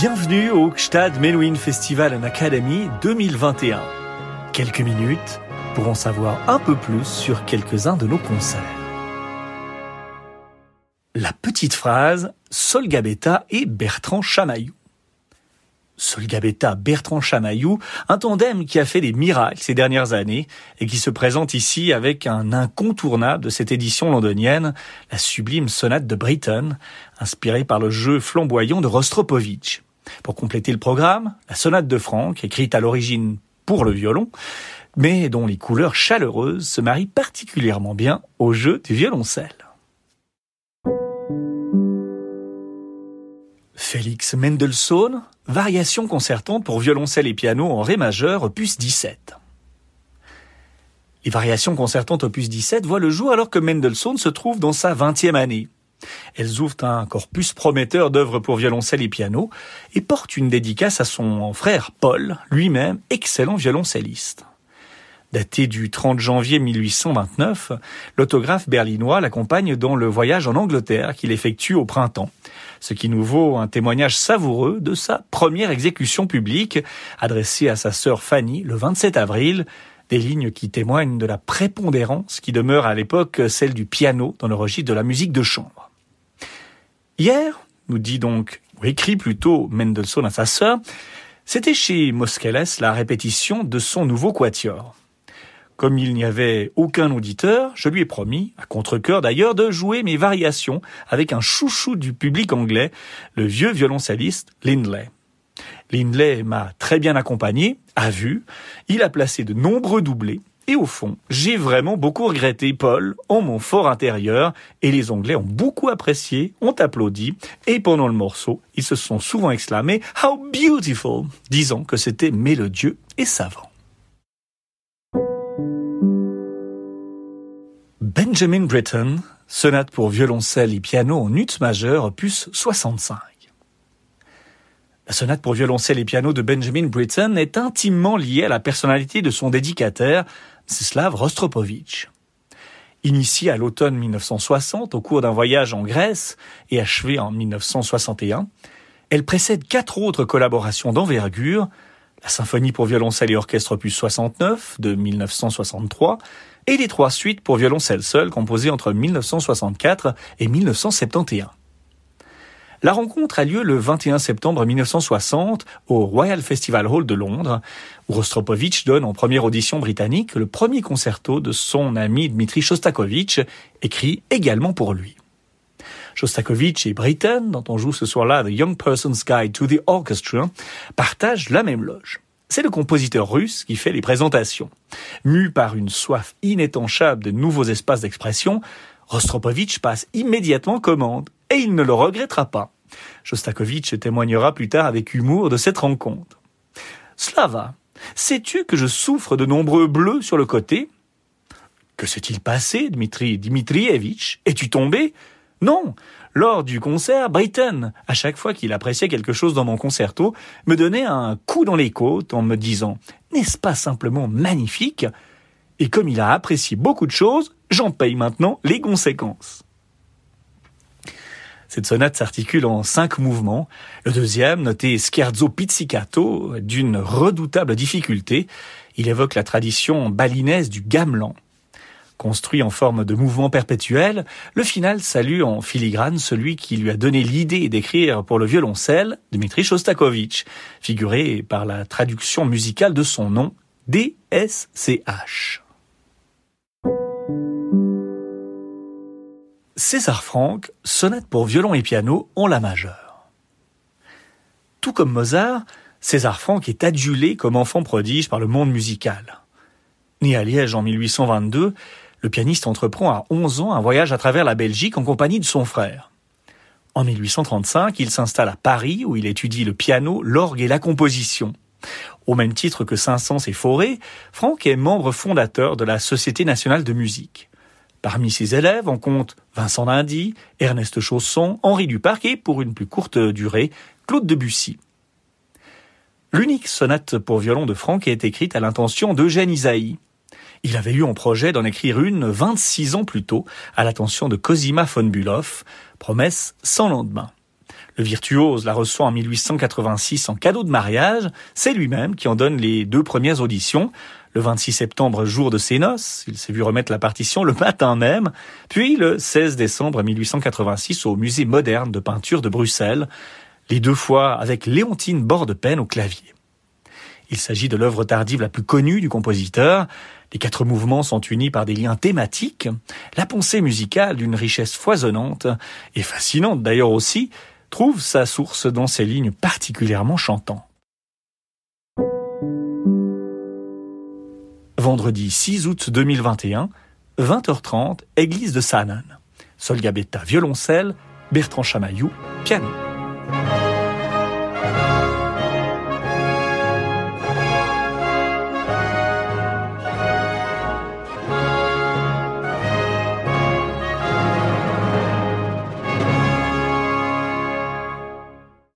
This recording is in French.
Bienvenue au Gstad Menuhin Festival and Academy 2021. Quelques minutes pour en savoir un peu plus sur quelques-uns de nos concerts. La petite phrase Sol Gabetta et Bertrand Chamaillou. Sol Gabetta, Bertrand Chamaillou, un tandem qui a fait des miracles ces dernières années et qui se présente ici avec un incontournable de cette édition londonienne, la sublime sonate de Britten, inspirée par le jeu flamboyant de Rostropovitch. Pour compléter le programme, la sonate de Franck, écrite à l'origine pour le violon, mais dont les couleurs chaleureuses se marient particulièrement bien au jeu du violoncelle. Félix Mendelssohn, variation concertante pour violoncelle et piano en Ré majeur, opus 17. Les variations concertantes opus 17 voient le jour alors que Mendelssohn se trouve dans sa vingtième année. Elles ouvrent un corpus prometteur d'œuvres pour violoncelle et piano et portent une dédicace à son frère Paul, lui-même excellent violoncelliste. Daté du 30 janvier 1829, l'autographe berlinois l'accompagne dans le voyage en Angleterre qu'il effectue au printemps, ce qui nous vaut un témoignage savoureux de sa première exécution publique, adressée à sa sœur Fanny le 27 avril, des lignes qui témoignent de la prépondérance qui demeure à l'époque celle du piano dans le registre de la musique de chambre. Hier, nous dit donc, ou écrit plutôt Mendelssohn à sa sœur, c'était chez Moscheles la répétition de son nouveau quatuor. Comme il n'y avait aucun auditeur, je lui ai promis, à contre-cœur d'ailleurs, de jouer mes variations avec un chouchou du public anglais, le vieux violoncelliste Lindley. Lindley m'a très bien accompagné, a vu, il a placé de nombreux doublés, et au fond, j'ai vraiment beaucoup regretté Paul en mon fort intérieur, et les Anglais ont beaucoup apprécié, ont applaudi, et pendant le morceau, ils se sont souvent exclamés How beautiful, disant que c'était mélodieux et savant. Benjamin Britten, sonate pour violoncelle et piano en ut majeur, opus 65. La sonate pour violoncelle et piano de Benjamin Britten est intimement liée à la personnalité de son dédicataire, Mstislav Rostropovitch. Initiée à l'automne 1960 au cours d'un voyage en Grèce et achevée en 1961, elle précède quatre autres collaborations d'envergure, la symphonie pour violoncelle et orchestre opus 69 de 1963 et les trois suites pour violoncelle seul composées entre 1964 et 1971. La rencontre a lieu le 21 septembre 1960 au Royal Festival Hall de Londres, où Rostropovitch donne en première audition britannique le premier concerto de son ami Dmitri Shostakovich, écrit également pour lui. Shostakovich et Britten, dont on joue ce soir-là The Young Person's Guide to the Orchestra, partagent la même loge. C'est le compositeur russe qui fait les présentations. Mu par une soif inétanchable de nouveaux espaces d'expression, Rostropovitch passe immédiatement commande, et il ne le regrettera pas. Shostakovich témoignera plus tard avec humour de cette rencontre. Slava, sais-tu que je souffre de nombreux bleus sur le côté? Que s'est-il passé, Dmitri Dmitrievitch? Es-tu tombé? Non, lors du concert, Britten, à chaque fois qu'il appréciait quelque chose dans mon concerto, me donnait un coup dans les côtes en me disant N'est-ce pas simplement magnifique? Et comme il a apprécié beaucoup de choses, j'en paye maintenant les conséquences. Cette sonate s'articule en cinq mouvements. Le deuxième, noté Scherzo Pizzicato, d'une redoutable difficulté, il évoque la tradition balinaise du gamelan. Construit en forme de mouvement perpétuel, le final salue en filigrane celui qui lui a donné l'idée d'écrire pour le violoncelle, Dmitri Shostakovich, figuré par la traduction musicale de son nom, DSCH. César Franck, sonate pour violon et piano en la majeure. Tout comme Mozart, César Franck est adulé comme enfant prodige par le monde musical. Né à Liège en 1822, le pianiste entreprend à 11 ans un voyage à travers la Belgique en compagnie de son frère. En 1835, il s'installe à Paris où il étudie le piano, l'orgue et la composition. Au même titre que Saint-Saëns et Fauré, Franck est membre fondateur de la Société nationale de musique. Parmi ses élèves, on compte Vincent Dindy, Ernest Chausson, Henri Duparc et, pour une plus courte durée, Claude Debussy. L'unique sonate pour violon de Franck est écrite à l'intention d'Eugène Isaïe. Il avait eu en projet d'en écrire une 26 ans plus tôt, à l'attention de Cosima von Bülow, promesse sans lendemain. Le virtuose la reçoit en 1886 en cadeau de mariage. C'est lui-même qui en donne les deux premières auditions. Le 26 septembre, jour de ses noces, il s'est vu remettre la partition le matin même. Puis le 16 décembre 1886 au Musée moderne de peinture de Bruxelles. Les deux fois avec Léontine Bordepen au clavier. Il s'agit de l'œuvre tardive la plus connue du compositeur. Les quatre mouvements sont unis par des liens thématiques. La pensée musicale d'une richesse foisonnante et fascinante d'ailleurs aussi trouve sa source dans ces lignes particulièrement chantantes. Vendredi 6 août 2021, 20h30, église de Sanan. Sol Gabetta, violoncelle, Bertrand Chamaillou, piano.